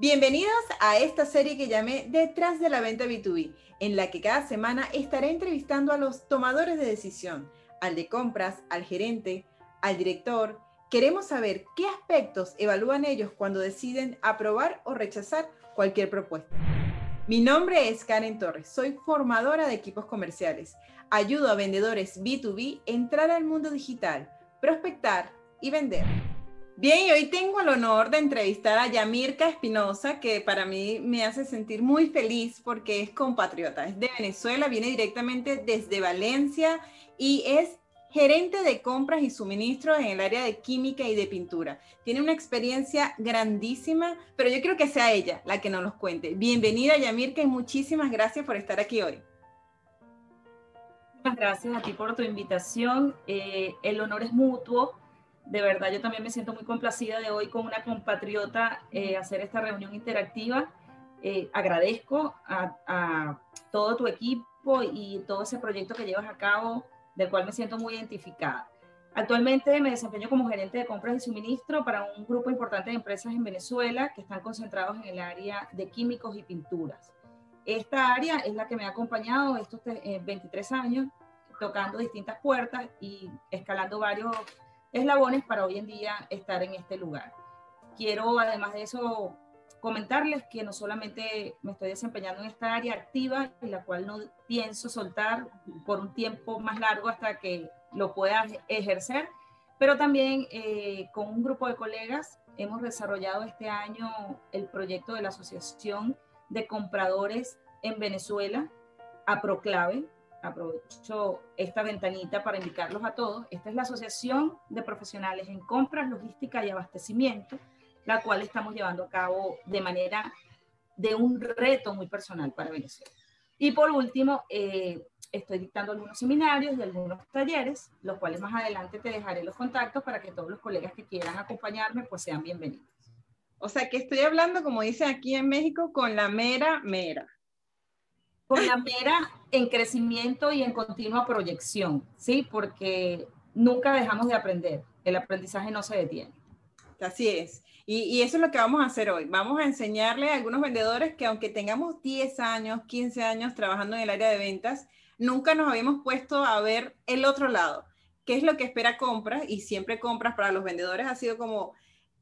Bienvenidos a esta serie que llamé Detrás de la venta B2B, en la que cada semana estaré entrevistando a los tomadores de decisión, al de compras, al gerente, al director. Queremos saber qué aspectos evalúan ellos cuando deciden aprobar o rechazar cualquier propuesta. Mi nombre es Karen Torres, soy formadora de equipos comerciales. Ayudo a vendedores B2B a entrar al mundo digital, prospectar y vender. Bien, y hoy tengo el honor de entrevistar a Yamirka Espinosa, que para mí me hace sentir muy feliz porque es compatriota, es de Venezuela, viene directamente desde Valencia y es gerente de compras y suministros en el área de química y de pintura. Tiene una experiencia grandísima, pero yo creo que sea ella la que nos los cuente. Bienvenida Yamirka y muchísimas gracias por estar aquí hoy. Muchas gracias a ti por tu invitación. Eh, el honor es mutuo de verdad, yo también me siento muy complacida de hoy con una compatriota eh, hacer esta reunión interactiva. Eh, agradezco a, todo tu equipo y todo ese proyecto que llevas a cabo, del cual me siento muy identificada. Actualmente me desempeño como gerente de compras y suministro para un grupo importante de empresas en Venezuela que están concentrados en el área de químicos y pinturas. Esta área es la que me ha acompañado estos 23 eh, años, tocando distintas puertas y escalando varios eslabones para hoy en día estar en este lugar. Quiero, además de eso, comentarles que no solamente me estoy desempeñando en esta área activa, en la cual no pienso soltar por un tiempo más largo hasta que lo pueda ejercer, pero también eh, con un grupo de colegas hemos desarrollado este año el proyecto de la Asociación de Compradores en Venezuela, APROCLAVE, aprovecho esta ventanita para indicarlos a todos. Esta es la Asociación de Profesionales en Compras, Logística y Abastecimiento, la cual estamos llevando a cabo de manera de un reto muy personal para Venezuela. Y por último, eh, estoy dictando algunos seminarios y algunos talleres, los cuales más adelante te dejaré los contactos para que todos los colegas que quieran acompañarme pues sean bienvenidos. O sea que estoy hablando, como dicen aquí en México, con la mera mera con la mera en crecimiento y en continua proyección, ¿sí? Porque nunca dejamos de aprender, el aprendizaje no se detiene. Así es. Y, eso es lo que vamos a hacer hoy. Vamos a enseñarle a algunos vendedores que aunque tengamos 10 años, 15 años trabajando en el área de ventas, nunca nos habíamos puesto a ver el otro lado. ¿Qué es lo que espera compras? Y siempre compras para los vendedores ha sido como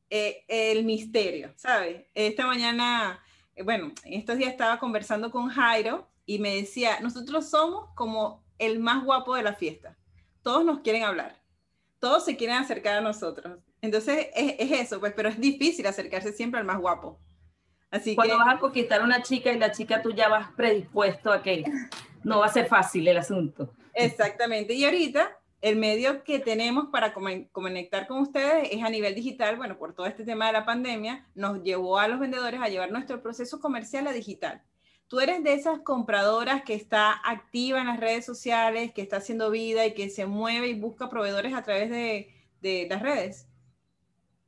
eh, el misterio, ¿sabes? Esta mañana, eh, bueno, estos días estaba conversando con Jairo, y me decía, nosotros somos como el más guapo de la fiesta. Todos nos quieren hablar, todos se quieren acercar a nosotros. Entonces es, eso, pues, pero es difícil acercarse siempre al más guapo. Así Cuando vas a conquistar a una chica y la chica tú ya vas predispuesto a que no va a ser fácil el asunto. Exactamente. Y ahorita el medio que tenemos para conectar con ustedes es a nivel digital. Bueno, por todo este tema de la pandemia, nos llevó a los vendedores a llevar nuestro proceso comercial a digital. ¿Tú eres de esas compradoras que está activa en las redes sociales, que está haciendo vida y que se mueve y busca proveedores a través de, las redes?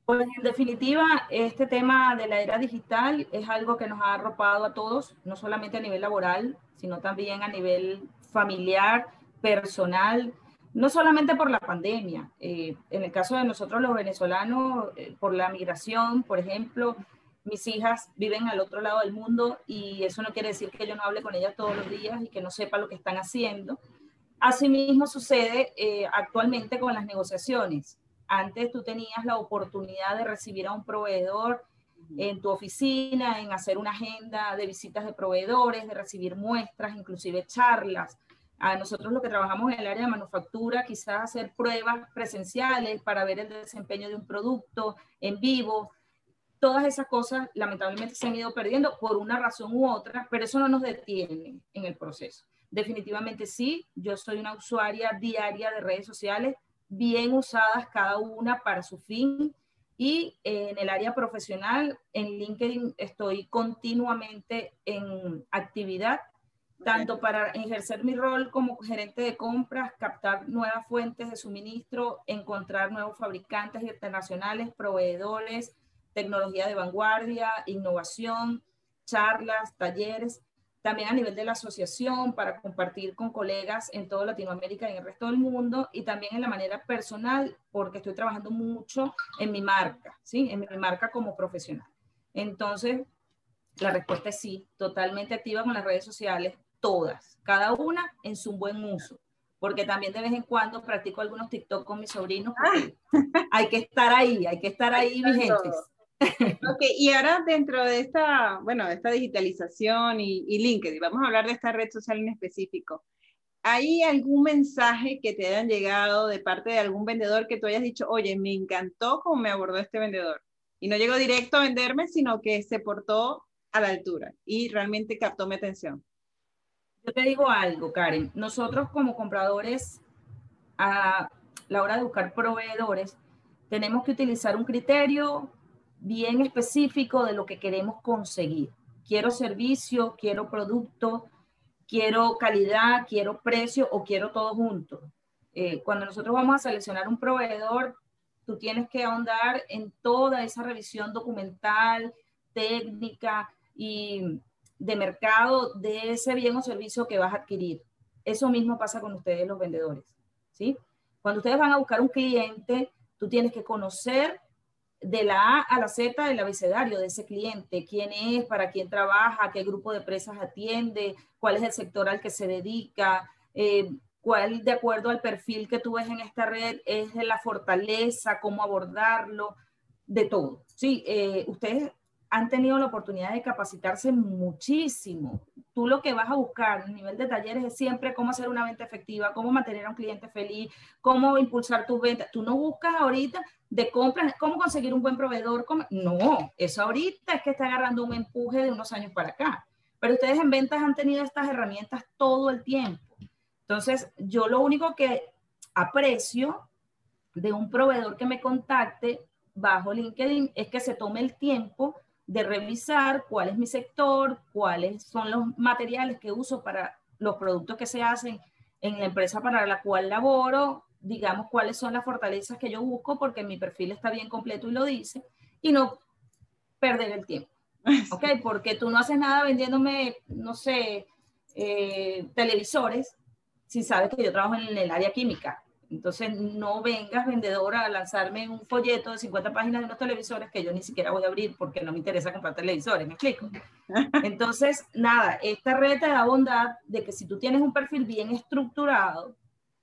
Pues en definitiva, este tema de la era digital es algo que nos ha arropado a todos, no solamente a nivel laboral, sino también a nivel familiar, personal, no solamente por la pandemia. Eh, en el caso de nosotros los venezolanos, eh, por la migración, por ejemplo, mis hijas viven al otro lado del mundo y eso no quiere decir que yo no hable con ellas todos los días y que no sepa lo que están haciendo. Asimismo sucede eh, actualmente con las negociaciones. Antes tú tenías la oportunidad de recibir a un proveedor en tu oficina, en hacer una agenda de visitas de proveedores, de recibir muestras, inclusive charlas. A nosotros lo que trabajamos en el área de manufactura, quizás hacer pruebas presenciales para ver el desempeño de un producto en vivo, todas esas cosas lamentablemente se han ido perdiendo por una razón u otra, pero eso no nos detiene en el proceso. Definitivamente sí, yo soy una usuaria diaria de redes sociales, bien usadas cada una para su fin. Y en el área profesional, en LinkedIn, estoy continuamente en actividad, tanto para ejercer mi rol como gerente de compras, captar nuevas fuentes de suministro, encontrar nuevos fabricantes internacionales, proveedores, tecnología de vanguardia, innovación, charlas, talleres, también a nivel de la asociación para compartir con colegas en toda Latinoamérica y en el resto del mundo, y también en la manera personal, porque estoy trabajando mucho en mi marca, ¿sí? En mi marca como profesional. Entonces, La respuesta es sí, totalmente activa con las redes sociales, todas, cada una en su buen uso. Porque también de vez en cuando practico algunos TikTok con mis sobrinos. hay que estar ahí, hay que estar ahí vigentes. Ok, y ahora dentro de esta, bueno, de esta digitalización y, y LinkedIn, vamos a hablar de esta red social en específico. ¿Hay algún mensaje que te hayan llegado de parte de algún vendedor que tú hayas dicho, oye, me encantó cómo me abordó este vendedor? Y no llegó directo a venderme, sino que se portó a la altura y realmente captó mi atención. Yo te digo algo, Karen. Nosotros como compradores, a la hora de buscar proveedores, tenemos que utilizar un criterio bien específico de lo que queremos conseguir. Quiero servicio, quiero producto, quiero calidad, quiero precio o quiero todo junto. Eh, cuando nosotros vamos a seleccionar un proveedor, tú tienes que ahondar en toda esa revisión documental, técnica y de mercado de ese bien o servicio que vas a adquirir. Eso mismo pasa con ustedes los vendedores, ¿sí? Cuando ustedes van a buscar un cliente, tú tienes que conocer de la A a la Z del abecedario de ese cliente, quién es, para quién trabaja, qué grupo de empresas atiende, cuál es el sector al que se dedica, eh, cuál de acuerdo al perfil que tú ves en esta red es la fortaleza, cómo abordarlo, de todo. Sí, eh, ustedes han tenido la oportunidad de capacitarse muchísimo. Tú lo que vas a buscar a nivel de talleres es siempre cómo hacer una venta efectiva, cómo mantener a un cliente feliz, cómo impulsar tus ventas. Tú no buscas ahorita de compras, cómo conseguir un buen proveedor. No, eso ahorita es que está agarrando un empuje de unos años para acá. Pero ustedes en ventas han tenido estas herramientas todo el tiempo. Entonces, yo lo único que aprecio de un proveedor que me contacte bajo LinkedIn es que se tome el tiempo de revisar cuál es mi sector, cuáles son los materiales que uso para los productos que se hacen en la empresa para la cual laboro, digamos cuáles son las fortalezas que yo busco porque mi perfil está bien completo y lo dice, y no perder el tiempo. ¿Ok? Porque tú no haces nada vendiéndome, no sé, eh, televisores si sabes que yo trabajo en el área química. Entonces, no vengas vendedora a lanzarme un folleto de 50 páginas de unos televisores que yo ni siquiera voy a abrir porque no me interesa comprar televisores, ¿me explico? Entonces, nada, esta red te da bondad de que si tú tienes un perfil bien estructurado,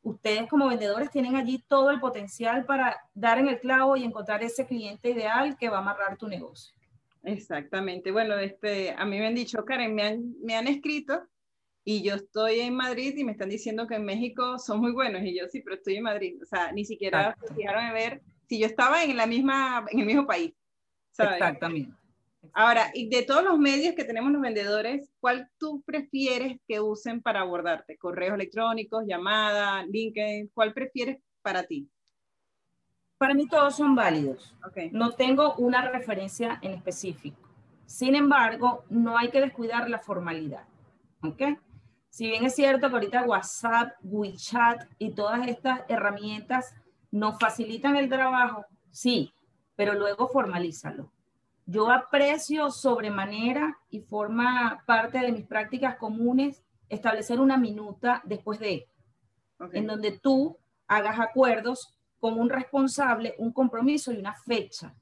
ustedes como vendedores tienen allí todo el potencial para dar en el clavo y encontrar ese cliente ideal que va a amarrar tu negocio. Exactamente. Bueno, este, a mí me han dicho, Karen, me han, me han escrito y yo estoy en Madrid y me están diciendo que en México son muy buenos y yo sí, pero estoy en Madrid, o sea, ni siquiera se fijaron en ver si yo estaba en la misma en el mismo país. Exactamente. Ahora, y de todos los medios que tenemos los vendedores, ¿cuál tú prefieres que usen para abordarte? ¿Correos electrónicos, llamada, LinkedIn? ¿Cuál prefieres para ti? Para mí todos son válidos. Okay. No tengo una referencia en específico. Sin embargo, no hay que descuidar la formalidad. ¿Ok? Si bien es cierto que ahorita WhatsApp, WeChat y todas estas herramientas nos facilitan el trabajo, sí, pero luego formalízalo. Yo aprecio sobremanera y forma parte de mis prácticas comunes establecer una minuta después de, en donde tú hagas acuerdos con un responsable, un compromiso y una fecha.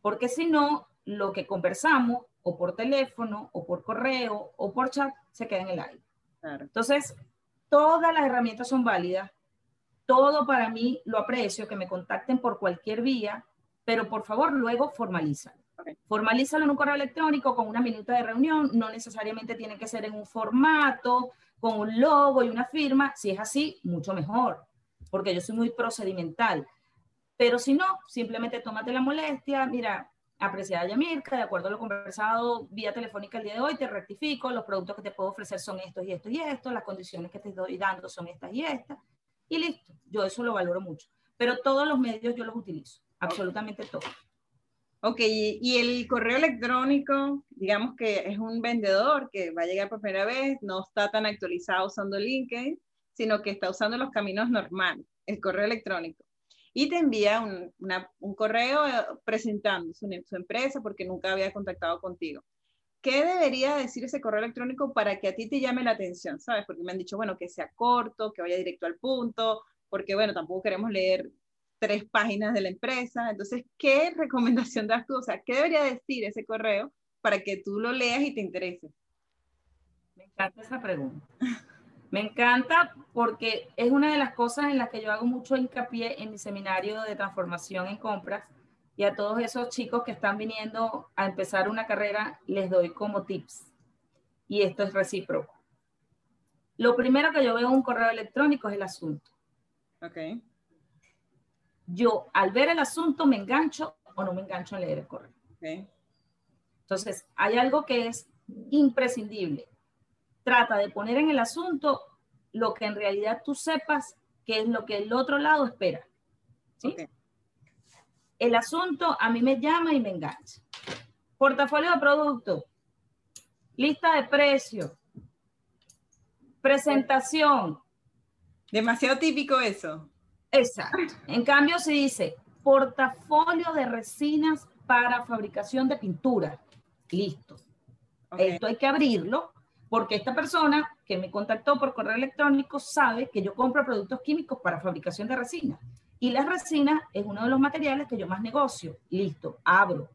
Porque si no, lo que conversamos o por teléfono o por correo o por chat se queda en el aire. Entonces, todas las herramientas son válidas. Todo para mí lo aprecio, que me contacten por cualquier vía, pero por favor luego formalízalo. Formalízalo en un correo electrónico con una minuta de reunión, no necesariamente tiene que ser en un formato, con un logo y una firma. Si es así, mucho mejor, porque yo soy muy procedimental. Pero si no, simplemente tómate la molestia, mira, apreciada Yamirka, de acuerdo a lo conversado vía telefónica el día de hoy, te rectifico, los productos que te puedo ofrecer son estos y estos y estos, las condiciones que te estoy dando son estas y estas, y listo, yo eso lo valoro mucho. Pero todos los medios yo los utilizo, absolutamente todos. Ok, y el correo electrónico, digamos que es un vendedor que va a llegar por primera vez, no está tan actualizado usando LinkedIn, sino que está usando los caminos normales, el correo electrónico y te envía un, un correo eh, presentando su, su, empresa porque nunca había contactado contigo. ¿Qué debería decir ese correo electrónico para que a ti te llame la atención? ¿Sabes? Porque me han dicho, bueno, que sea corto, que vaya directo al punto, porque, bueno, tampoco queremos leer tres páginas de la empresa. Entonces, ¿qué recomendación das tú? O sea, ¿qué debería decir ese correo para que tú lo leas y te interese? Me encanta esa pregunta. Me encanta porque es una de las cosas en las que yo hago mucho hincapié en mi seminario de transformación en compras y a todos esos chicos que están viniendo a empezar una carrera les doy como tips. Y esto es recíproco. Lo primero que yo veo en un correo electrónico es el asunto. Ok. Yo al ver el asunto me engancho o no me engancho a leer el correo. Ok. Entonces, hay algo que es imprescindible trata de poner en el asunto lo que en realidad tú sepas que es lo que el otro lado espera. ¿sí? El asunto a mí me llama y me engancha. Portafolio de producto, lista de precios, presentación. Demasiado típico eso. Exacto. En cambio, se dice portafolio de resinas para fabricación de pintura. Listo. Esto hay que abrirlo porque esta persona que me contactó por correo electrónico sabe que yo compro productos químicos para fabricación de resina. Y la resina es uno de los materiales que yo más negocio. Listo, abro.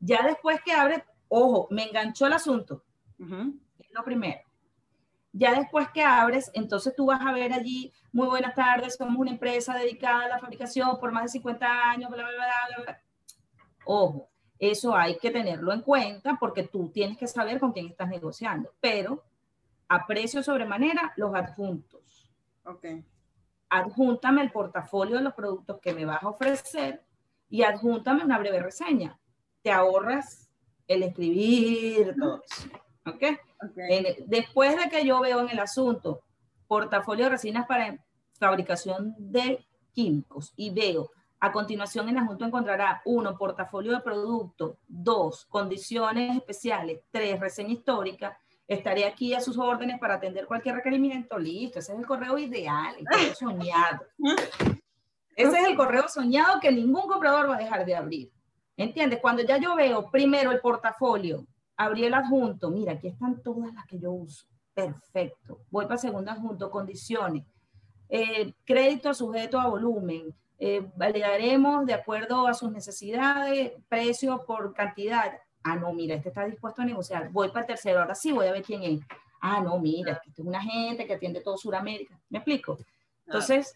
Ya después que abre, ojo, me enganchó el asunto. Es lo primero. Ya después que abres, entonces tú vas a ver allí, muy buenas tardes, somos una empresa dedicada a la fabricación por más de 50 años, bla, bla, bla, bla. Ojo, eso hay que tenerlo en cuenta porque tú tienes que saber con quién estás negociando, pero a precio sobremanera los adjuntos. Ok. Adjúntame el portafolio de los productos que me vas a ofrecer y adjúntame una breve reseña. Te ahorras el escribir todo eso. ¿Ok? okay. después de que yo veo en el asunto portafolio de resinas para fabricación de químicos y veo a continuación, en la Junta encontrará uno, portafolio de producto, dos, condiciones especiales, tres, reseña histórica. Estaré aquí a sus órdenes para atender cualquier requerimiento. Listo, ese es el correo ideal, el correo soñado. Ese es el correo soñado que ningún comprador va a dejar de abrir. ¿Entiendes? Cuando ya yo veo primero el portafolio, abrí el adjunto, mira, aquí están todas las que yo uso. Perfecto. Voy para el segundo adjunto, condiciones. Eh, crédito sujeto a volumen, eh, validaremos de acuerdo a sus necesidades, precio por cantidad. Ah, no, mira, este está dispuesto a negociar. Voy para el tercero, ahora sí voy a ver quién es. Ah, no, mira, este es una gente que atiende todo Sudamérica. ¿Me explico? Entonces,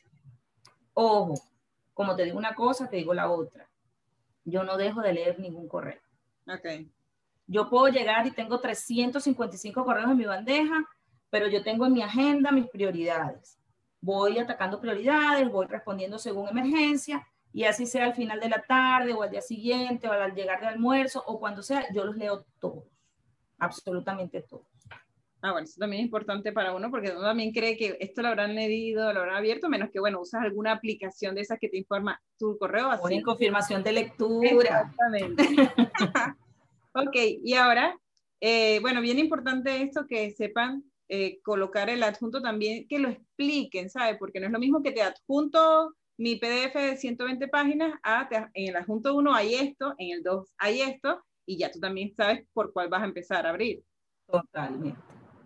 ojo, como te digo una cosa, te digo la otra. Yo no dejo de leer ningún correo. Ok. Yo puedo llegar y tengo 355 correos en mi bandeja, pero yo tengo en mi agenda mis prioridades voy atacando prioridades, voy respondiendo según emergencia y así sea al final de la tarde o al día siguiente o al llegar de almuerzo o cuando sea, yo los leo todos, absolutamente todos. Ah, bueno, eso también es importante para uno porque uno también cree que esto lo habrán leído, lo habrán abierto, menos que, bueno, usas alguna aplicación de esas que te informa tu correo. Así. en confirmación de lectura. Exactamente. ok, y ahora, eh, bueno, bien importante esto que sepan eh, colocar el adjunto también, que lo expliquen, ¿sabes? Porque no es lo mismo que te adjunto mi PDF de 120 páginas, a, en el adjunto 1 hay esto, en el 2 hay esto, y ya tú también sabes por cuál vas a empezar a abrir. Totalmente.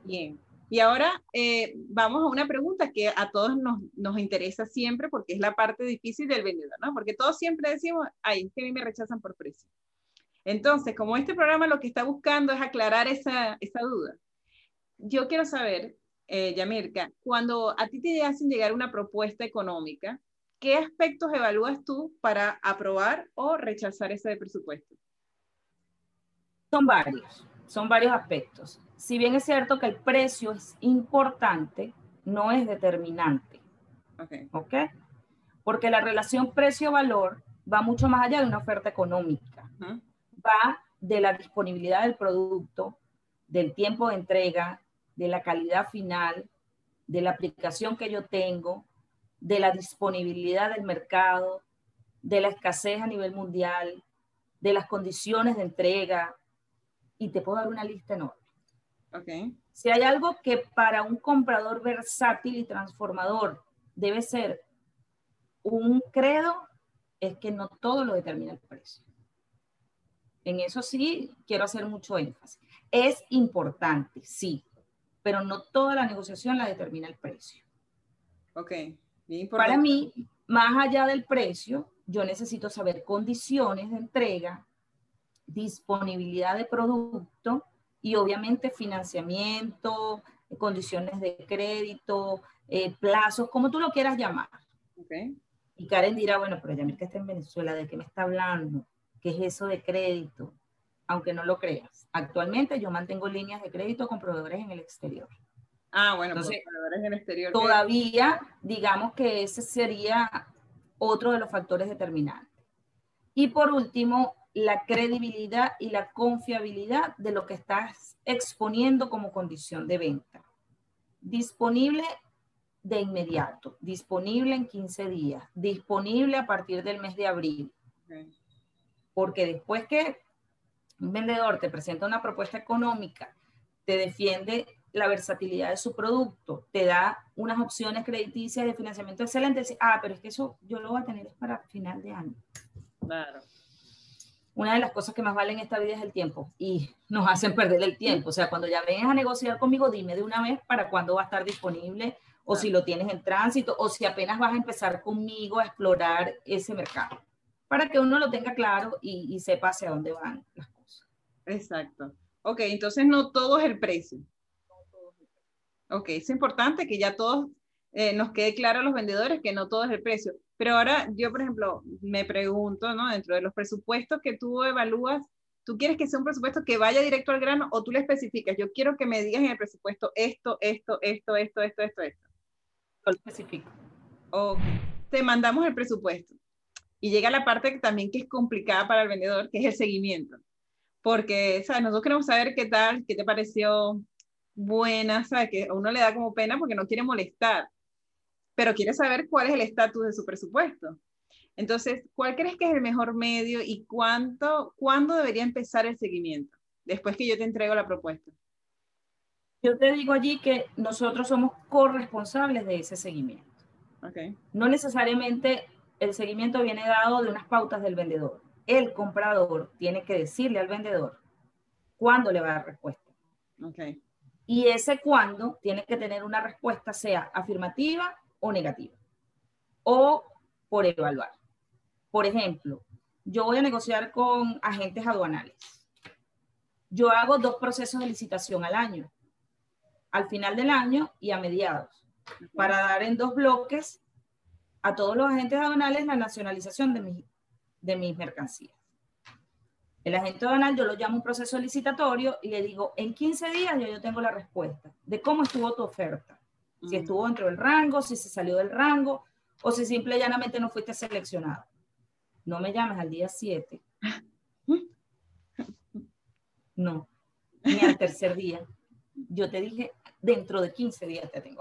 Bien. Y ahora eh, vamos a una pregunta que a todos nos, nos, interesa siempre porque es la parte difícil del vendedor, ¿no? Porque todos siempre decimos, ay, es que a mí me rechazan por precio. Entonces, como este programa lo que está buscando es aclarar esa, esa duda, yo quiero saber, eh, Yamirka, cuando a ti te hacen llegar una propuesta económica, ¿qué aspectos evalúas tú para aprobar o rechazar ese presupuesto? Son varios, son varios aspectos. Si bien es cierto que el precio es importante, no es determinante. Ok. ¿Ok? Porque la relación precio-valor va mucho más allá de una oferta económica. Va de la disponibilidad del producto, del tiempo de entrega, de la calidad final, de la aplicación que yo tengo, de la disponibilidad del mercado, de la escasez a nivel mundial, de las condiciones de entrega, y te puedo dar una lista enorme. Okay. Si hay algo que para un comprador versátil y transformador debe ser un credo, es que no todo lo determina el precio. En eso sí quiero hacer mucho énfasis. Es importante, sí, pero no toda la negociación la determina el precio. Ok, bien importante. Para mí, más allá del precio, yo necesito saber condiciones de entrega, disponibilidad de producto y obviamente financiamiento, condiciones de crédito, eh, plazos, como tú lo quieras llamar. Y Karen dirá, bueno, pero Yamil que está en Venezuela, ¿de qué me está hablando? ¿Qué es eso de crédito? Aunque no lo creas. Actualmente yo mantengo líneas de crédito con proveedores en el exterior. Ah, bueno, pues, proveedores en el exterior. Todavía, digamos que ese sería otro de los factores determinantes. Y por último, la credibilidad y la confiabilidad de lo que estás exponiendo como condición de venta. Disponible de inmediato, disponible en 15 días, disponible a partir del mes de abril. Porque después que un vendedor te presenta una propuesta económica, te defiende la versatilidad de su producto, te da unas opciones crediticias de financiamiento excelentes, ah, pero es que eso yo lo voy a tener para final de año. Claro una de las cosas que más vale en esta vida es el tiempo y nos hacen perder el tiempo. O sea, cuando ya vengas a negociar conmigo, dime de una vez para cuándo va a estar disponible o si lo tienes en tránsito o si apenas vas a empezar conmigo a explorar ese mercado, para que uno lo tenga claro y, sepa hacia dónde van las cosas. Exacto. Ok, entonces no todo es el precio. Ok, es importante que ya todos eh, nos quede claro a los vendedores que no todo es el precio. Pero ahora yo, por ejemplo, me pregunto, ¿no? Dentro de los presupuestos que tú evalúas, ¿tú quieres que sea un presupuesto que vaya directo al grano o tú le especificas? Yo quiero que me digas en el presupuesto esto, esto, esto, esto, esto, esto, esto. Lo especifico. Ok. Te mandamos el presupuesto. Y llega la parte que también que es complicada para el vendedor, que es el seguimiento. Porque, ¿sabes? Nosotros queremos saber qué tal, qué te pareció buena, ¿sabes? Que a uno le da como pena porque no quiere molestar pero quiere saber cuál es el estatus de su presupuesto. Entonces, ¿cuál crees que es el mejor medio y cuánto, cuándo debería empezar el seguimiento? Después que yo te entrego la propuesta. Yo te digo allí que nosotros somos corresponsables de ese seguimiento. Okay. No necesariamente el seguimiento viene dado de unas pautas del vendedor. El comprador tiene que decirle al vendedor cuándo le va a dar respuesta. Okay. Y ese cuándo tiene que tener una respuesta, sea afirmativa o negativa. O por evaluar. Por ejemplo, yo voy a negociar con agentes aduanales. Yo hago dos procesos de licitación al año, al final del año y a mediados, para dar en dos bloques a todos los agentes aduanales la nacionalización de, de mis mercancías. El agente aduanal yo lo llamo un proceso licitatorio y le digo, en 15 días yo tengo la respuesta de cómo estuvo tu oferta si estuvo dentro del rango, si se salió del rango o si simple y llanamente no fuiste seleccionado. No me llames al día 7. No, ni al tercer día. Yo te dije, dentro de 15 días te tengo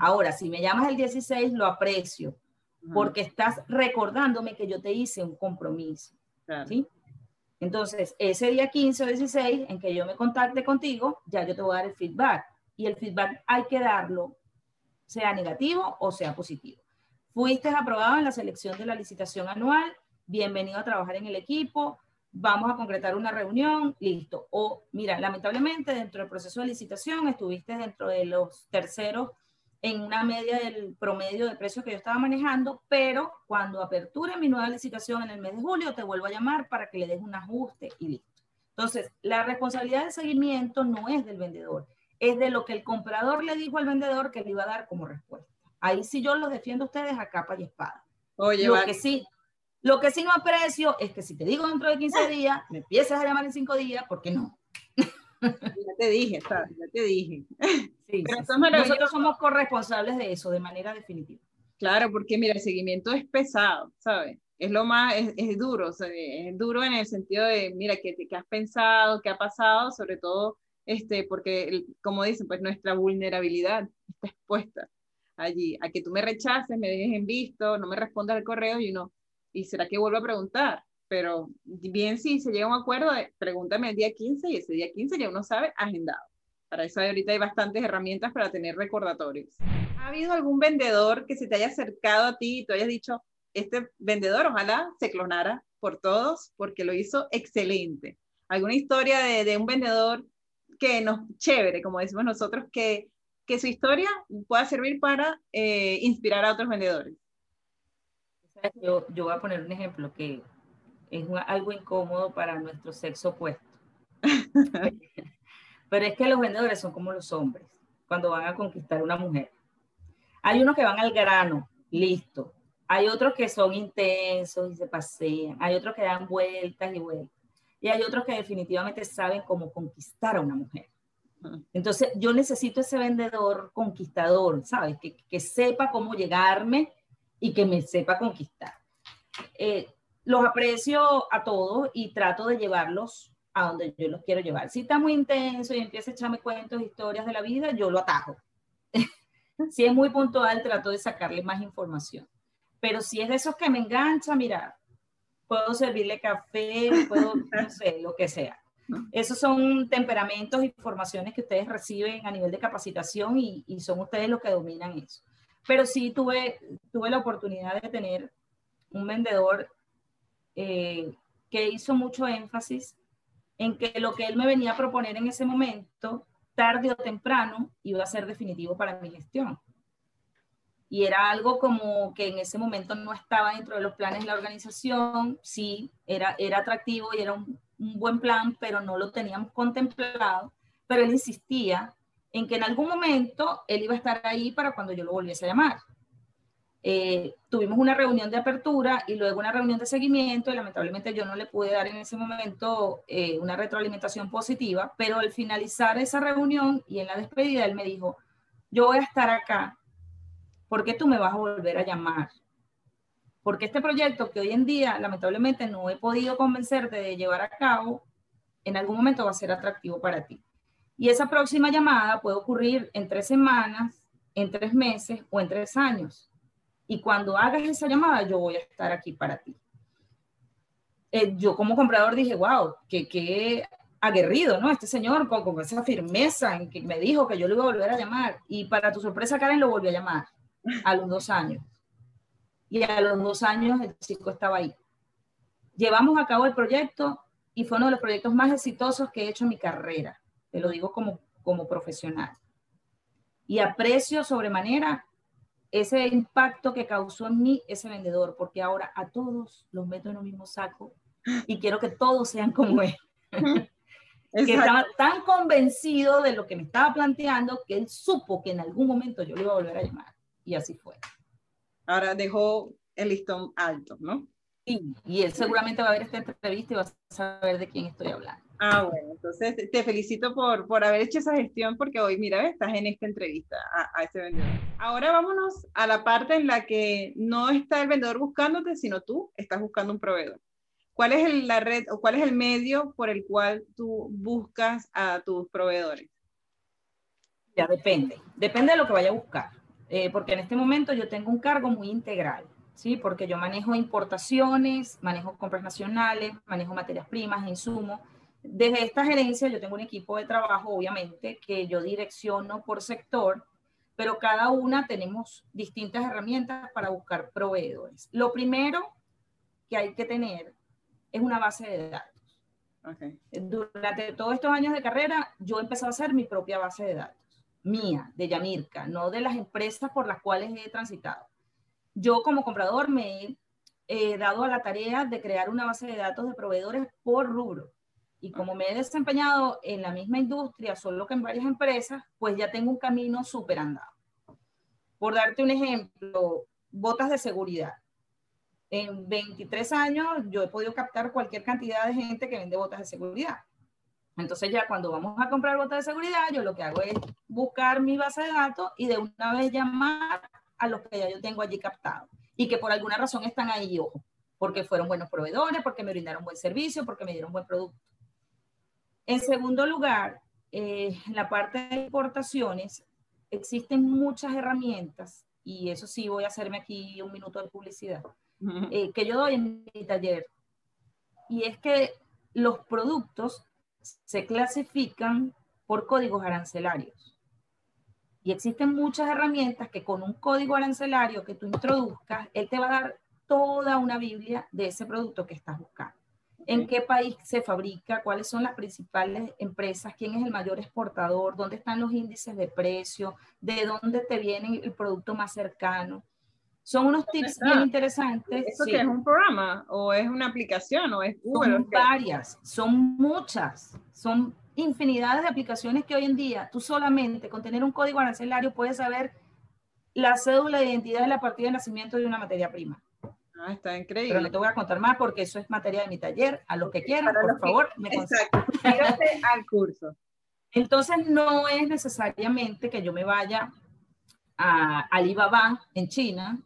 Ahora, si me llamas el 16, lo aprecio, porque estás recordándome que yo te hice un compromiso. ¿sí? Entonces, ese día 15 o 16 en que yo me contacte contigo, ya yo te voy a dar el feedback y el feedback hay que darlo, sea negativo o sea positivo. Fuiste aprobado en la selección de la licitación anual, bienvenido a trabajar en el equipo, vamos a concretar una reunión, listo. O mira, lamentablemente dentro del proceso de licitación estuviste dentro de los terceros en una media del promedio de precios que yo estaba manejando, pero cuando aperture mi nueva licitación en el mes de julio, te vuelvo a llamar para que le des un ajuste y listo. Entonces, la responsabilidad de seguimiento no es del vendedor, es de lo que el comprador le dijo al vendedor que le iba a dar como respuesta. Ahí sí yo los defiendo a ustedes a capa y espada. Oye, lo que sí, lo que sí no aprecio es que si te digo dentro de 15 días, me empieces a llamar en 5 días, ¿por qué no? Ya te dije, ya te dije. Sí, Nosotros somos corresponsables de eso de manera definitiva. Claro, porque mira, el seguimiento es pesado, ¿sabes? Es lo más, es, duro, es duro en el sentido de, mira, ¿qué, qué has pensado, qué ha pasado, sobre todo este, porque, como dicen, pues nuestra vulnerabilidad está expuesta allí, a que tú me rechaces, me dejes en visto, no me respondas al correo y uno, ¿y será que vuelvo a preguntar? Pero bien, si se llega a un acuerdo, pregúntame el día 15 y ese día 15 ya uno sabe, agendado. Para eso ahorita hay bastantes herramientas para tener recordatorios. ¿Ha habido algún vendedor que se te haya acercado a ti y tú hayas dicho, este vendedor ojalá se clonara por todos porque lo hizo excelente? ¿Alguna historia de, de un vendedor que nos, chévere, como decimos nosotros, que, que su historia pueda servir para eh, inspirar a otros vendedores. Yo, yo voy a poner un ejemplo que es algo incómodo para nuestro sexo opuesto. Pero es que los vendedores son como los hombres cuando van a conquistar una mujer. Hay unos que van al grano, listo. Hay otros que son intensos y se pasean. Hay otros que dan vueltas y vueltas. Y hay otros que definitivamente saben cómo conquistar a una mujer. Entonces, yo necesito ese vendedor conquistador, ¿sabes? Que, que sepa cómo llegarme y que me sepa conquistar. Eh, los aprecio a todos y trato de llevarlos a donde yo los quiero llevar. Si está muy intenso y empieza a echarme cuentos, historias de la vida, yo lo atajo. si es muy puntual, trato de sacarle más información. Pero si es de esos que me engancha, mira, puedo servirle café, puedo, no sé, lo que sea. Esos son temperamentos y formaciones que ustedes reciben a nivel de capacitación y, y son ustedes los que dominan eso. Pero sí tuve, tuve la oportunidad de tener un vendedor eh, que hizo mucho énfasis en que lo que él me venía a proponer en ese momento, tarde o temprano, iba a ser definitivo para mi gestión. Y era algo como que en ese momento no estaba dentro de los planes de la organización, sí, era, era atractivo y era un, un buen plan, pero no lo teníamos contemplado, pero él insistía en que en algún momento él iba a estar ahí para cuando yo lo volviese a llamar. Eh, tuvimos una reunión de apertura y luego una reunión de seguimiento y lamentablemente yo no le pude dar en ese momento eh, una retroalimentación positiva, pero al finalizar esa reunión y en la despedida él me dijo, yo voy a estar acá porque tú me vas a volver a llamar. Porque este proyecto que hoy en día lamentablemente no he podido convencerte de llevar a cabo, en algún momento va a ser atractivo para ti. Y esa próxima llamada puede ocurrir en tres semanas, en tres meses o en tres años y cuando hagas esa llamada, yo voy a estar aquí para ti. Eh, yo como comprador dije, wow, qué aguerrido, ¿no? Este señor con, con, esa firmeza en que me dijo que yo lo iba a volver a llamar. Y para tu sorpresa, Karen lo volvió a llamar a los dos años. Y a los dos años el chico estaba ahí. Llevamos a cabo el proyecto y fue uno de los proyectos más exitosos que he hecho en mi carrera. Te lo digo como, como profesional. Y aprecio sobremanera ese impacto que causó en mí ese vendedor, porque ahora a todos los meto en un mismo saco y quiero que todos sean como él. que estaba tan convencido de lo que me estaba planteando que él supo que en algún momento yo le iba a volver a llamar. Y así fue. Ahora dejó el listón alto, ¿no? Sí, y él seguramente va a ver esta entrevista y va a saber de quién estoy hablando. Ah, bueno, entonces te felicito por, por haber hecho esa gestión porque hoy, mira, estás en esta entrevista a, a, ese vendedor. Ahora vámonos a la parte en la que no está el vendedor buscándote, sino tú estás buscando un proveedor. ¿Cuál es el, la red o cuál es el medio por el cual tú buscas a tus proveedores? Ya depende, depende de lo que vaya a buscar, eh, porque en este momento yo tengo un cargo muy integral. ¿Sí? Porque yo manejo importaciones, manejo compras nacionales, manejo materias primas, insumos, desde esta gerencia yo tengo un equipo de trabajo, obviamente, que yo direcciono por sector, pero cada una tenemos distintas herramientas para buscar proveedores. Lo primero que hay que tener es una base de datos. Okay. Durante todos estos años de carrera, yo he empezado a hacer mi propia base de datos, mía, de Yamirka, no de las empresas por las cuales he transitado. Yo como comprador me he dado a la tarea de crear una base de datos de proveedores por rubro. Y como me he desempeñado en la misma industria, solo que en varias empresas, pues ya tengo un camino súper andado. Por darte un ejemplo, botas de seguridad. En 23 años yo he podido captar cualquier cantidad de gente que vende botas de seguridad. Entonces ya cuando vamos a comprar botas de seguridad, yo lo que hago es buscar mi base de datos y de una vez llamar a los que ya yo tengo allí captados y que por alguna razón están ahí, ojo, porque fueron buenos proveedores, porque me brindaron buen servicio, porque me dieron buen producto. En segundo lugar, eh, en la parte de importaciones, existen muchas herramientas, y eso sí voy a hacerme aquí un minuto de publicidad, eh, que yo doy en mi taller. Y es que los productos se clasifican por códigos arancelarios. Y existen muchas herramientas que con un código arancelario que tú introduzcas, él te va a dar toda una Biblia de ese producto que estás buscando. En qué país se fabrica, cuáles son las principales empresas, quién es el mayor exportador, dónde están los índices de precio, de dónde te viene el producto más cercano. Son unos tips bien interesantes. ¿Eso que es un programa o es una aplicación o es Google? Son varias, son muchas, son infinidades de aplicaciones que hoy en día tú solamente con tener un código arancelario puedes saber la cédula de identidad de la partida de nacimiento de una materia prima. Ah, está increíble. Pero no te voy a contar más porque eso es materia de mi taller. A los que quieran, por favor, me Exacto. al curso. Entonces, no es necesariamente que yo me vaya a Alibaba en China,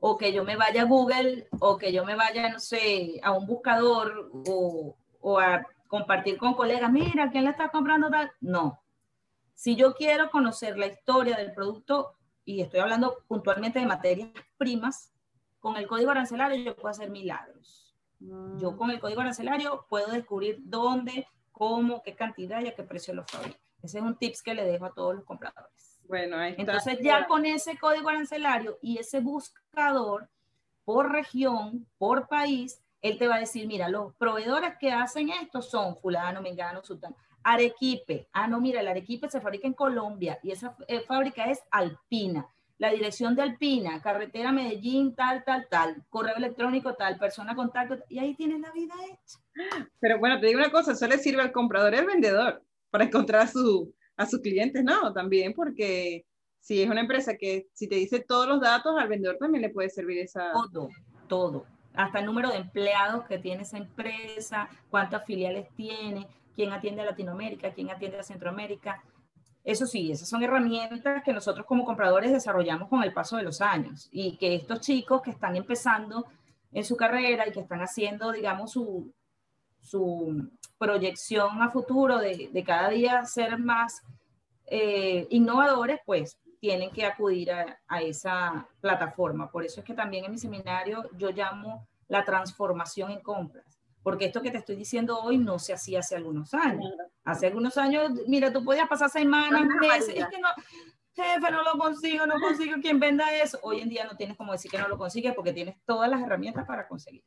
o que yo me vaya a Google, o que yo me vaya, no sé, a un buscador, o, o a compartir con colegas, mira, ¿quién le está comprando tal? No. Si yo quiero conocer la historia del producto, y estoy hablando puntualmente de materias primas, con el código arancelario yo puedo hacer milagros. Yo mm. con el código arancelario puedo descubrir dónde, cómo, qué cantidad y a qué precio lo fabrico. Ese es un tips que le dejo a todos los compradores. Bueno, ahí está. Entonces ya con ese código arancelario y ese buscador por región, por país, él te va a decir, mira, los proveedores que hacen esto son fulano, mengano, sultano. Arequipe. Ah, no, mira, el Arequipe se fabrica en Colombia y esa eh, fábrica es alpina. La dirección de Alpina, carretera Medellín, tal, tal, tal, correo electrónico, tal, persona contacto, y ahí tienes la vida hecha. Pero bueno, te digo una cosa, eso le sirve al comprador y al vendedor para encontrar a, su, a sus clientes, ¿no? También porque si es una empresa que si te dice todos los datos, al vendedor también le puede servir esa... Todo, todo. Hasta el número de empleados que tiene esa empresa, cuántas filiales tiene, quién atiende a Latinoamérica, quién atiende a Centroamérica. Eso sí, esas son herramientas que nosotros como compradores desarrollamos con el paso de los años y que estos chicos que están empezando en su carrera y que están haciendo, digamos, su, su proyección a futuro de, de cada día ser más eh, innovadores, pues tienen que acudir a, a, esa plataforma. Por eso es que también en mi seminario yo llamo la transformación en compras porque esto que te estoy diciendo hoy no se hacía hace algunos años. Hace algunos años, mira, tú podías pasar semanas, meses, es que no, jefe, no lo consigo, no consigo quien venda eso. Hoy en día no tienes como decir que no lo consigues porque tienes todas las herramientas para conseguir.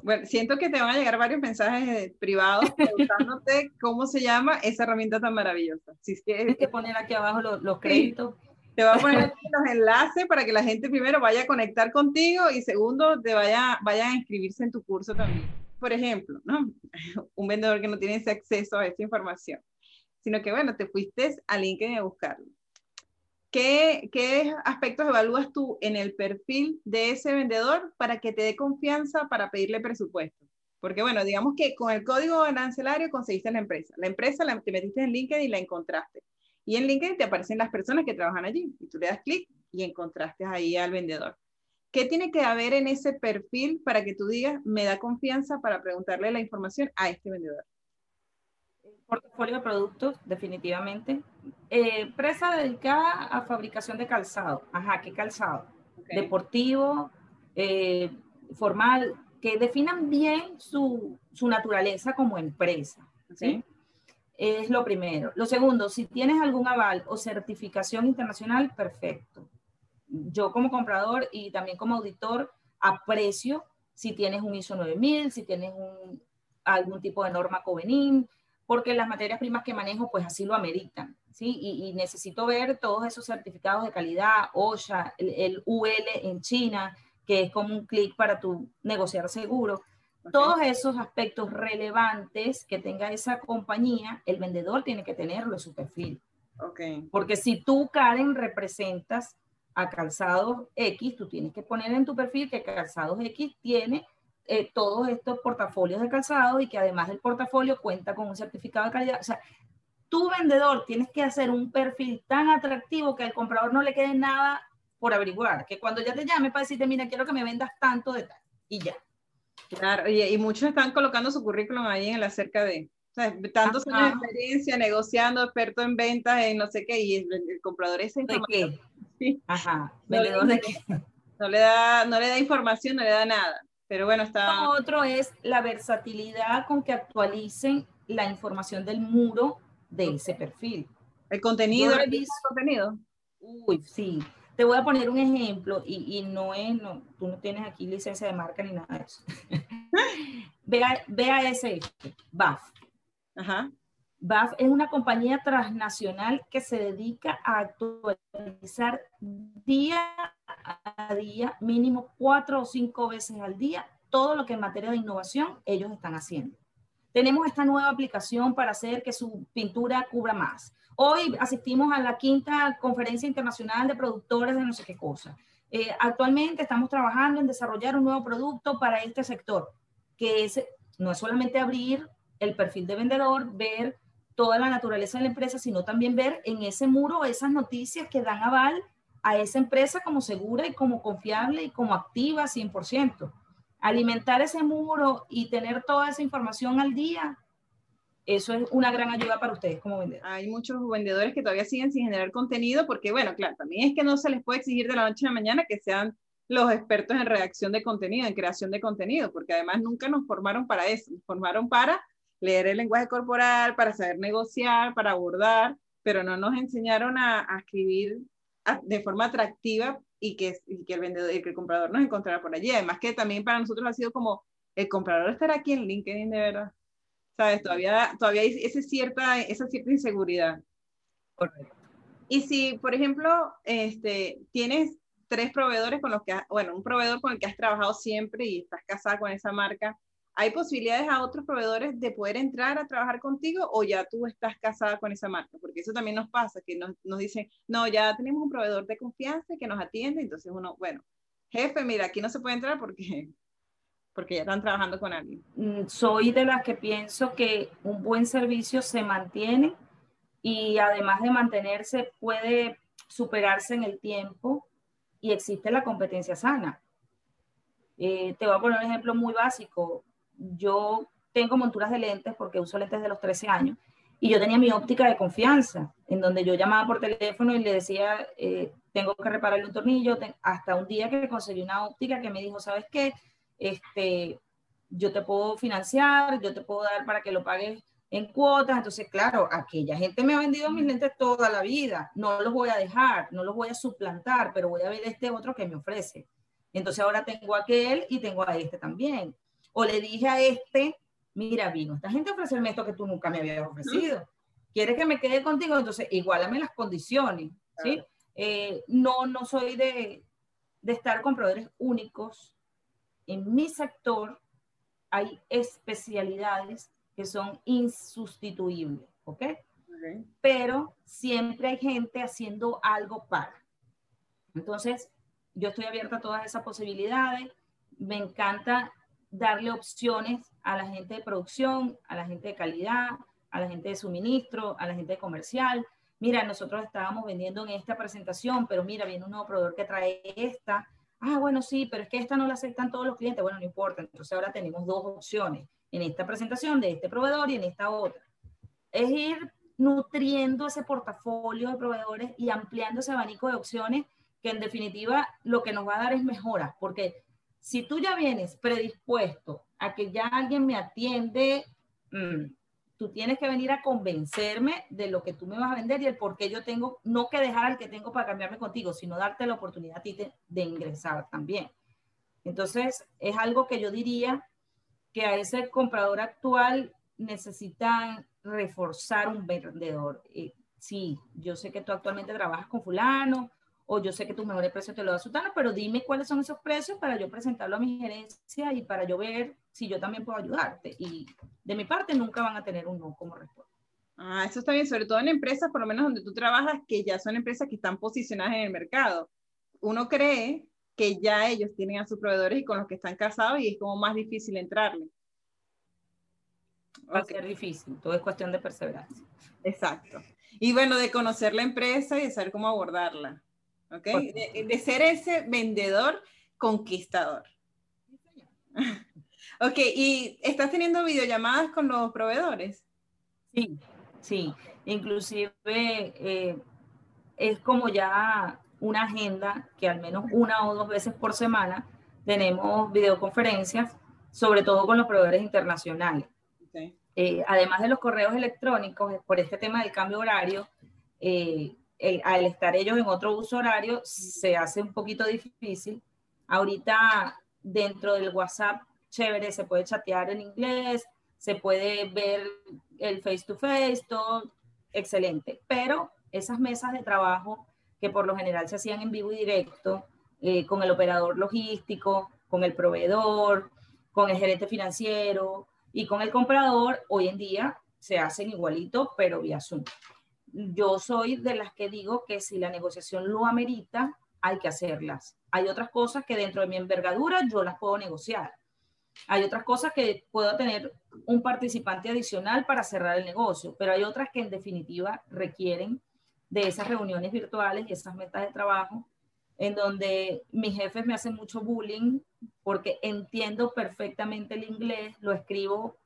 Bueno, siento que te van a llegar varios mensajes privados preguntándote cómo se llama esa herramienta tan maravillosa. Si es que, Tienes que poner aquí abajo los, los créditos. Te voy a poner los enlaces para que la gente primero vaya a conectar contigo y segundo te vaya, vaya a inscribirse en tu curso también por ejemplo, ¿no? Un vendedor que no tiene ese acceso a esa información, sino que, bueno, te fuiste a LinkedIn a buscarlo. ¿Qué, ¿Qué aspectos evalúas tú en el perfil de ese vendedor para que te dé confianza para pedirle presupuesto? Porque, bueno, digamos que con el código arancelario conseguiste la empresa. La empresa la, te metiste en LinkedIn y la encontraste. Y en LinkedIn te aparecen las personas que trabajan allí. Y tú le das clic y encontraste ahí al vendedor. ¿Qué tiene que haber en ese perfil para que tú digas, me da confianza para preguntarle la información a este vendedor? Portafolio de productos, definitivamente. Eh, empresa dedicada a fabricación de calzado. Ajá, ¿qué calzado? Deportivo, eh, formal, que definan bien su, su naturaleza como empresa. ¿sí? Es lo primero. Lo segundo, si tienes algún aval o certificación internacional, perfecto yo como comprador y también como auditor aprecio si tienes un ISO 9000, si tienes un, algún tipo de norma Covenin, porque las materias primas que manejo pues así lo ameritan, ¿sí? Y, necesito ver todos esos certificados de calidad, OSHA, el, UL en China, que es como un clic para tu negociar seguro. Todos esos aspectos relevantes que tenga esa compañía, el vendedor tiene que tenerlo en su perfil. Okay. Porque si tú, Karen, representas a Calzados X, tú tienes que poner en tu perfil que Calzados X tiene eh, todos estos portafolios de calzado y que además del portafolio cuenta con un certificado de calidad. O sea, tu vendedor tienes que hacer un perfil tan atractivo que al comprador no le quede nada por averiguar, que cuando ya te llame para decirte, mira, quiero que me vendas tanto de tal, y ya. Claro, y, y muchos están colocando su currículum ahí en la cerca de, o sea, tantos años de experiencia negociando, experto en ventas, en no sé qué, y el, comprador es ¿De qué? Ajá, vendedor de qué. No le, da, no le da información, no le da nada. Pero bueno, está. otro es la versatilidad con que actualicen la información del muro de ese perfil. El contenido. El contenido. Uy, sí. Te voy a poner un ejemplo y, y no es, no, tú no tienes aquí licencia de marca ni nada de eso. BASF, BAF. Ajá. BAF es una compañía transnacional que se dedica a actualizar día a día, mínimo cuatro o cinco veces al día, todo lo que en materia de innovación ellos están haciendo. Tenemos esta nueva aplicación para hacer que su pintura cubra más. Hoy asistimos a la quinta conferencia internacional de productores de no sé qué cosa. Eh, actualmente estamos trabajando en desarrollar un nuevo producto para este sector, que es, no es solamente abrir el perfil de vendedor, ver toda la naturaleza de la empresa, sino también ver en ese muro esas noticias que dan aval a esa empresa como segura y como confiable y como activa 100%. Alimentar ese muro y tener toda esa información al día, eso es una gran ayuda para ustedes como vendedores. Hay muchos vendedores que todavía siguen sin generar contenido porque, bueno, claro, también es que no se les puede exigir de la noche a la mañana que sean los expertos en redacción de contenido, en creación de contenido, porque además nunca nos formaron para eso, nos formaron para leer el lenguaje corporal, para saber negociar, para abordar, pero no nos enseñaron a, escribir de forma atractiva y que, que el vendedor y que el comprador nos encontrara por allí. Además que también para nosotros ha sido como el comprador estar aquí en LinkedIn de verdad. ¿Sabes? Todavía, todavía hay esa cierta, esa cierta inseguridad. Correcto. Y si, por ejemplo, este, tienes tres proveedores con los que, bueno, un proveedor con el que has trabajado siempre y estás casada con esa marca, ¿Hay posibilidades a otros proveedores de poder entrar a trabajar contigo o ya tú estás casada con esa marca? Porque eso también nos pasa, que nos, nos dicen, no, ya tenemos un proveedor de confianza que nos atiende, entonces uno, bueno, jefe, mira, aquí no se puede entrar porque, porque ya están trabajando con alguien. Mm, soy de las que pienso que un buen servicio se mantiene y además de mantenerse puede superarse en el tiempo y existe la competencia sana. Eh, te voy a poner un ejemplo muy básico yo tengo monturas de lentes porque uso lentes de los 13 años y yo tenía mi óptica de confianza, en donde yo llamaba por teléfono y le decía, eh, tengo que repararle un tornillo, hasta un día que conseguí una óptica que me dijo, ¿sabes qué? Este, yo te puedo financiar, yo te puedo dar para que lo pagues en cuotas. Entonces, claro, aquella gente me ha vendido mis lentes toda la vida, no los voy a dejar, no los voy a suplantar, pero voy a ver este otro que me ofrece. Entonces ahora tengo aquel y tengo a este también. O le dije a este, mira, vino esta gente a ofrecerme esto que tú nunca me habías ofrecido. ¿Quieres que me quede contigo? Entonces, igualame las condiciones, ¿sí? Eh, no, no soy de, de estar con proveedores únicos. En mi sector hay especialidades que son insustituibles, ¿ok? Pero siempre hay gente haciendo algo para. Entonces, yo estoy abierta a todas esas posibilidades. Me encanta darle opciones a la gente de producción, a la gente de calidad, a la gente de suministro, a la gente de comercial. Mira, nosotros estábamos vendiendo en esta presentación, pero mira, viene un nuevo proveedor que trae esta. Ah, bueno, sí, pero es que esta no la aceptan todos los clientes. Bueno, no importa. Entonces ahora tenemos dos opciones en esta presentación de este proveedor y en esta otra. Es ir nutriendo ese portafolio de proveedores y ampliando ese abanico de opciones que en definitiva lo que nos va a dar es mejoras, porque si tú ya vienes predispuesto a que ya alguien me atiende, mm, tú tienes que venir a convencerme de lo que tú me vas a vender y el por qué yo tengo, no que dejar al que tengo para cambiarme contigo, sino darte la oportunidad a ti de, ingresar también. Entonces, es algo que yo diría que a ese comprador actual necesita reforzar un vendedor. Eh, sí, yo sé que tú actualmente trabajas con fulano, o yo sé que tus mejores precios te lo da Sutano, pero dime cuáles son esos precios para yo presentarlo a mi gerencia y para yo ver si yo también puedo ayudarte. Y de mi parte nunca van a tener un no como respuesta. Ah, eso está bien, sobre todo en empresas, por lo menos donde tú trabajas, que ya son empresas que están posicionadas en el mercado. Uno cree que ya ellos tienen a sus proveedores y con los que están casados y es como más difícil entrarle. Va a ser difícil, todo es cuestión de perseverancia. Exacto. Y bueno, de conocer la empresa y de saber cómo abordarla. ¿Ok? De, ser ese vendedor conquistador. ok, ¿y estás teniendo videollamadas con los proveedores? Sí, sí. Inclusive eh, es como ya una agenda que al menos una o dos veces por semana tenemos videoconferencias, sobre todo con los proveedores internacionales. Eh, además de los correos electrónicos, por este tema del cambio horario, eh, al estar ellos en otro uso horario, se hace un poquito difícil. Ahorita dentro del WhatsApp, chévere, se puede chatear en inglés, se puede ver el face to face, todo excelente. Pero esas mesas de trabajo que por lo general se hacían en vivo y directo, eh, con el operador logístico, con el proveedor, con el gerente financiero y con el comprador, hoy en día se hacen igualito, pero vía Zoom. Yo soy de las que digo que si la negociación lo amerita, hay que hacerlas. Hay otras cosas que dentro de mi envergadura yo las puedo negociar. Hay otras cosas que puedo tener un participante adicional para cerrar el negocio, pero hay otras que en definitiva requieren de esas reuniones virtuales y esas metas de trabajo en donde mis jefes me hacen mucho bullying porque entiendo perfectamente el inglés, lo escribo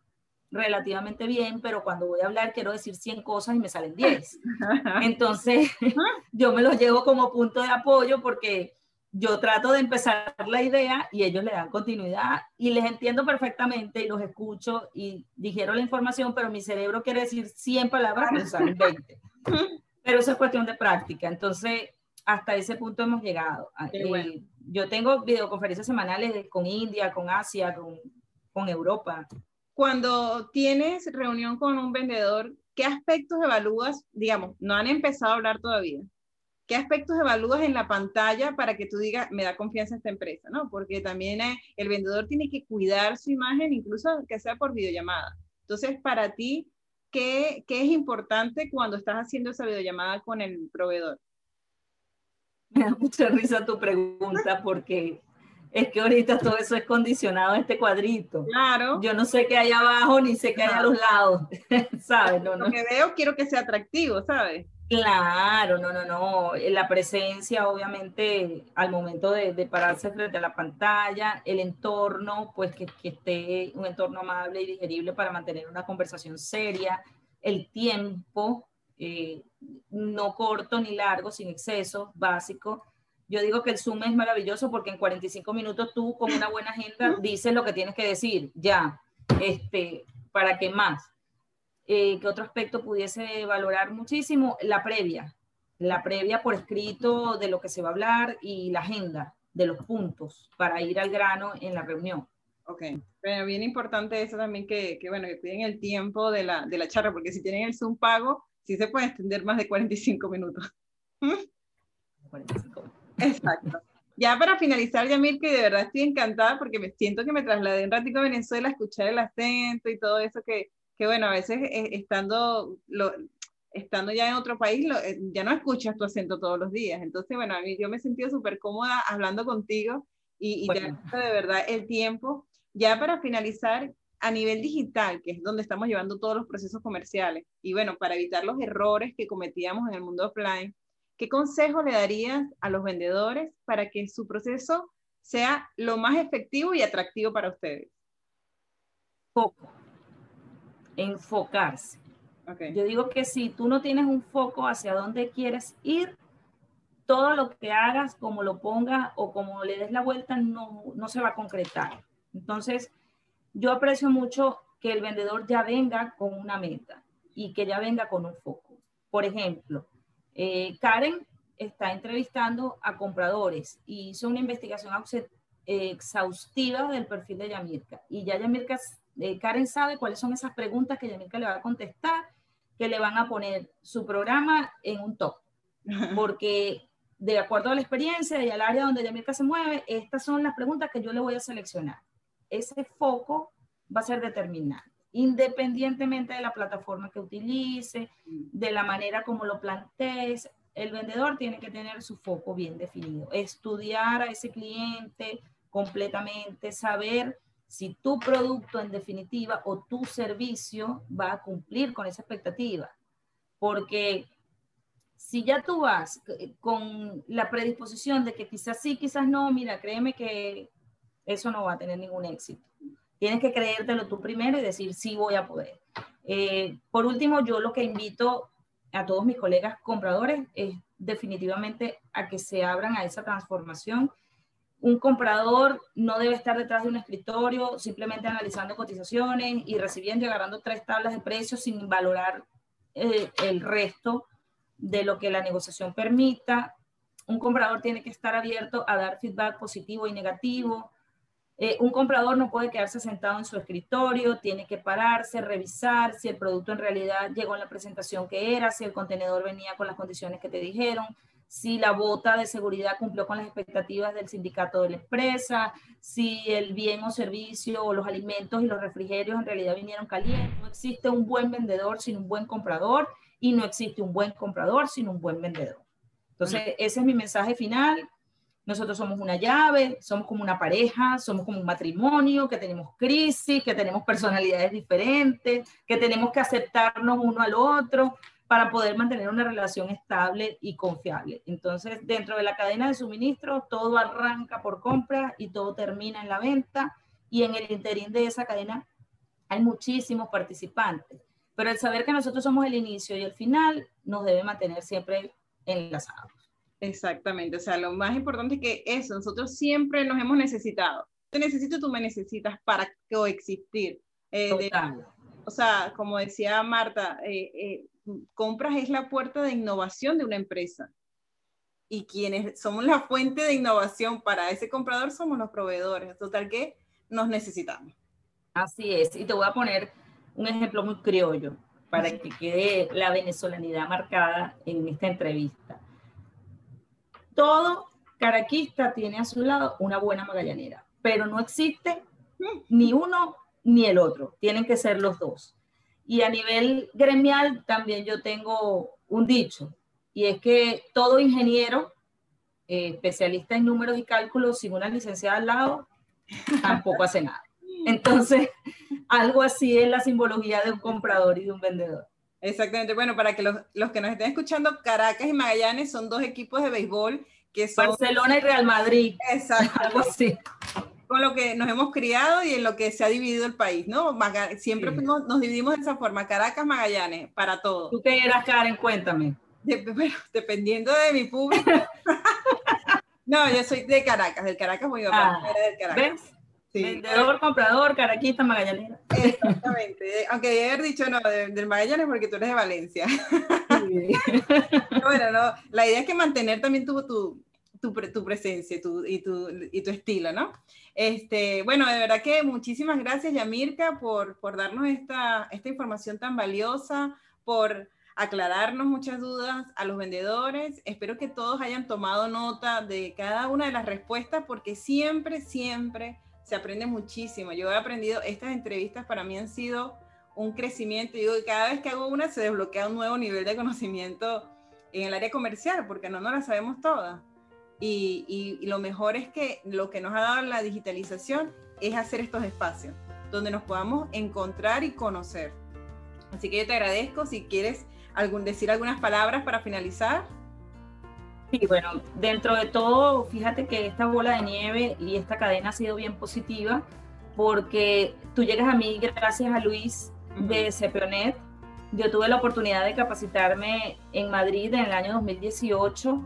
relativamente bien, pero cuando voy a hablar quiero decir 100 cosas y me salen 10. Entonces, yo me los llevo como punto de apoyo porque yo trato de empezar la idea y ellos le dan continuidad y les entiendo perfectamente y los escucho y dijeron la información, pero mi cerebro quiere decir 100 palabras, pero salen 20. Pero eso es cuestión de práctica. Entonces, hasta ese punto hemos llegado. Eh, yo tengo videoconferencias semanales con India, con Asia, con, con Europa. Cuando tienes reunión con un vendedor, ¿qué aspectos evalúas? Digamos, no han empezado a hablar todavía ¿Qué aspectos evalúas en la pantalla para que tú digas, me da confianza esta empresa? ¿no? Porque también eh, el vendedor tiene que cuidar su imagen, incluso que sea por videollamada. Entonces, para ti, ¿qué, ¿qué, es importante cuando estás haciendo esa videollamada con el proveedor? Me da mucha risa tu pregunta porque es que ahorita todo eso es condicionado a este cuadrito. Claro. Yo no sé qué hay abajo ni sé qué hay a los lados, ¿sabes? No, Lo que veo quiero que sea atractivo, ¿sabes? Claro, no, no, no. La presencia, obviamente, al momento de, pararse frente a la pantalla, el entorno, pues que, esté un entorno amable y digerible para mantener una conversación seria, el tiempo, eh, no corto ni largo, sin exceso, básico. Yo digo que el Zoom es maravilloso porque en 45 minutos tú con una buena agenda dices lo que tienes que decir, ya, este, ¿para qué más? Eh, ¿Qué otro aspecto pudiese valorar muchísimo? La previa, la previa por escrito de lo que se va a hablar y la agenda de los puntos para ir al grano en la reunión. Ok, pero bien importante eso también que, que bueno, que cuiden el tiempo de la, de la charla, porque si tienen el Zoom pago, sí se puede extender más de 45 minutos. 45 Exacto. Ya para finalizar, Yamir, que de verdad estoy encantada porque me siento que me trasladé un ratito a Venezuela a escuchar el acento y todo eso que, que bueno, a veces eh, estando, lo, estando ya en otro país, eh, ya no escuchas tu acento todos los días. Entonces, bueno, a mí yo me he sentido súper cómoda hablando contigo y, y te agradezco de verdad el tiempo. Ya para finalizar, a nivel digital, que es donde estamos llevando todos los procesos comerciales, y bueno, para evitar los errores que cometíamos en el mundo offline, ¿qué consejo le darías a los vendedores para que su proceso sea lo más efectivo y atractivo para ustedes? Poco enfocarse. Yo digo que si tú no tienes un foco hacia dónde quieres ir, todo lo que hagas, como lo pongas o como le des la vuelta, no, no se va a concretar. Entonces, yo aprecio mucho que el vendedor ya venga con una meta y que ya venga con un foco. Por ejemplo, eh, Karen está entrevistando a compradores y hizo una investigación exhaustiva del perfil de Yamirka. Y ya Yamirka eh, Karen sabe cuáles son esas preguntas que Yamilka le va a contestar, que le van a poner su programa en un top. Porque de acuerdo a la experiencia y al área donde Yamilka se mueve, estas son las preguntas que yo le voy a seleccionar. Ese foco va a ser determinante, independientemente de la plataforma que utilice, de la manera como lo plantees. El vendedor tiene que tener su foco bien definido, estudiar a ese cliente completamente, saber si tu producto en definitiva o tu servicio va a cumplir con esa expectativa. Porque si ya tú vas con la predisposición de que quizás sí, quizás no, mira, créeme que eso no va a tener ningún éxito. Tienes que creértelo tú primero y decir, sí voy a poder. Eh, por último, yo lo que invito a todos mis colegas compradores es definitivamente a que se abran a esa transformación un comprador no debe estar detrás de un escritorio simplemente analizando cotizaciones y recibiendo y agarrando tres tablas de precios sin valorar eh, el resto de lo que la negociación permita. Un comprador tiene que estar abierto a dar feedback positivo y negativo. Eh, un comprador no puede quedarse sentado en su escritorio, tiene que pararse, revisar si el producto en realidad llegó en la presentación que era, si el contenedor venía con las condiciones que te dijeron, si la bota de seguridad cumplió con las expectativas del sindicato de la empresa, si el bien o servicio o los alimentos y los refrigerios en realidad vinieron calientes. No existe un buen vendedor sin un buen comprador y no existe un buen comprador sin un buen vendedor. Entonces, ese es mi mensaje final. Nosotros somos una llave, somos como una pareja, somos como un matrimonio, que tenemos crisis, que tenemos personalidades diferentes, que tenemos que aceptarnos uno al otro para poder mantener una relación estable y confiable. Entonces, dentro de la cadena de suministro, todo arranca por compra y todo termina en la venta. Y en el interín de esa cadena hay muchísimos participantes. Pero el saber que nosotros somos el inicio y el final nos debe mantener siempre enlazados. Exactamente, o sea, lo más importante es que eso, nosotros siempre nos hemos necesitado. Te necesito, tú me necesitas para coexistir. Eh, Total. o sea, como decía Marta, eh, eh, compras es la puerta de innovación de una empresa. Y quienes somos la fuente de innovación para ese comprador somos los proveedores. Total que nos necesitamos. Así es. Y te voy a poner un ejemplo muy criollo para que quede la venezolanidad marcada en esta entrevista. Todo caraquista tiene a su lado una buena magallanera, pero no existe ni uno ni el otro. Tienen que ser los dos. Y a nivel gremial también yo tengo un dicho, y es que todo ingeniero, eh, especialista en números y cálculos, sin una licenciada al lado, tampoco hace nada. Entonces, algo así es la simbología de un comprador y de un vendedor. Exactamente. Bueno, para que los, los, que nos estén escuchando, Caracas y Magallanes son dos equipos de béisbol que son... Barcelona y Real Madrid. Exacto. Algo así con lo que nos hemos criado y en lo que se ha dividido el país, ¿no? siempre nos dividimos de esa forma, Caracas, Magallanes, para todo. ¿Tú qué eras, Karen? Cuéntame. bueno, dependiendo de mi público. no, yo soy de Caracas, del Caracas muy ah, del Caracas. ¿Ves? Sí. Vendedor, comprador, caraquista, magallanera. Exactamente. Aunque debe haber dicho no, del Magallanes porque tú eres de Valencia. Sí. bueno, no, la idea es que mantener también tu, tu, tu, tu presencia tu, y, tu, y tu estilo, ¿no? Este, bueno, de verdad que muchísimas gracias, Yamirka, por, por darnos esta, esta información tan valiosa, por aclararnos muchas dudas a los vendedores. Espero que todos hayan tomado nota de cada una de las respuestas porque siempre, siempre se aprende muchísimo. Yo he aprendido, estas entrevistas para mí han sido un crecimiento. Digo que cada vez que hago una se desbloquea un nuevo nivel de conocimiento en el área comercial porque no, no la sabemos todas. Y, lo mejor es que lo que nos ha dado la digitalización es hacer estos espacios donde nos podamos encontrar y conocer. Así que yo te agradezco. Si quieres decir algunas palabras para finalizar. Sí, bueno, dentro de todo, fíjate que esta bola de nieve y esta cadena ha sido bien positiva porque tú llegas a mí gracias a Luis de Cepionet. Yo tuve la oportunidad de capacitarme en Madrid en el año 2018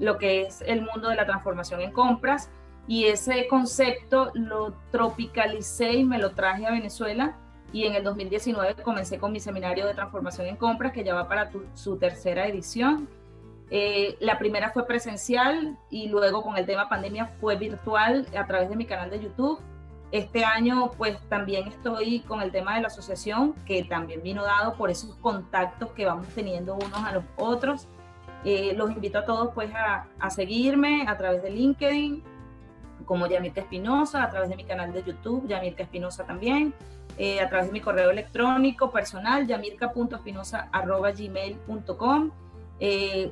lo que es el mundo de la transformación en compras y ese concepto lo tropicalicé y me lo traje a Venezuela y en el 2019 comencé con mi seminario de transformación en compras que ya va para su tercera edición. Eh, la primera fue presencial y luego con el tema pandemia fue virtual a través de mi canal de YouTube. Este año pues también estoy con el tema de la asociación que también vino dado por esos contactos que vamos teniendo unos a los otros eh, los invito a todos pues a, a, seguirme a través de LinkedIn como Yamirka Espinosa, a través de mi canal de YouTube, Yamirka Espinosa también, eh, a través de mi correo electrónico personal, yamirka.espinosa.gmail.com. Eh,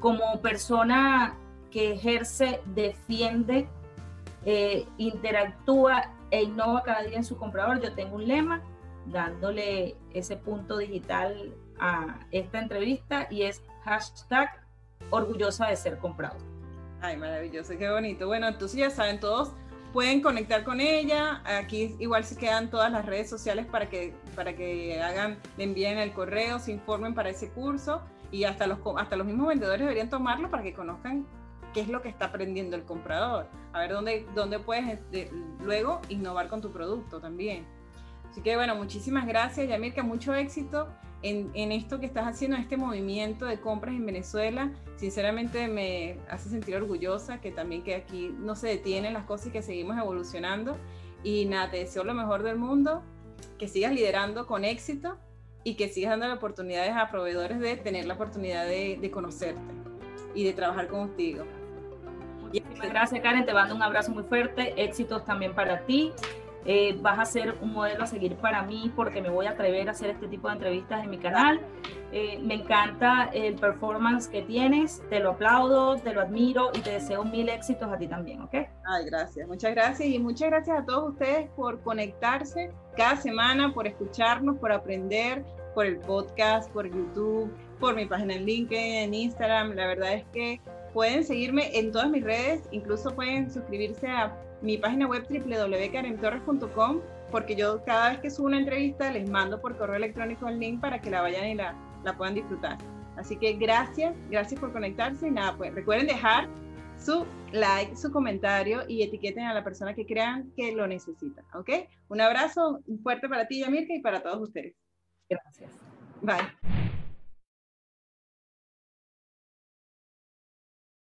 como persona que ejerce, defiende, interactúa e innova cada día en su comprador, yo tengo un lema dándole ese punto digital a esta entrevista y es hashtag orgullosa de ser comprado. Ay, maravilloso, qué bonito. Bueno, entonces ya saben, todos pueden conectar con ella. Aquí igual se quedan todas las redes sociales para que, para que hagan, le envíen el correo, se informen para ese curso y hasta los, hasta los mismos vendedores deberían tomarlo para que conozcan qué es lo que está aprendiendo el comprador. A ver dónde, dónde puedes este, luego innovar con tu producto también. Así que bueno, muchísimas gracias, Yamir, que mucho éxito en, en, esto que estás haciendo, este movimiento de compras en Venezuela. Sinceramente me hace sentir orgullosa que también que aquí no se detienen las cosas y que seguimos evolucionando. Y nada, te deseo lo mejor del mundo, que sigas liderando con éxito y que sigas dando oportunidades a proveedores de tener la oportunidad de, conocerte y de trabajar contigo. Muchísimas gracias, Karen. Te mando un abrazo muy fuerte. Éxitos también para ti. Eh, vas a ser un modelo a seguir para mí porque me voy a atrever a hacer este tipo de entrevistas en mi canal. Eh, me encanta el performance que tienes, te lo aplaudo, te lo admiro y te deseo mil éxitos a ti también, ¿ok? Ay, gracias, muchas gracias y muchas gracias a todos ustedes por conectarse cada semana, por escucharnos, por aprender, por el podcast, por YouTube, por mi página en LinkedIn, en Instagram. La verdad es que pueden seguirme en todas mis redes, incluso pueden suscribirse a mi página web www.karentorres.com porque yo cada vez que subo una entrevista les mando por correo electrónico el link para que la vayan y la, la puedan disfrutar. Así que gracias, gracias por conectarse y nada, pues recuerden dejar su like, su comentario y etiqueten a la persona que crean que lo necesita, ¿ok? Un abrazo fuerte para ti, Yamirka, y para todos ustedes. Gracias. Bye.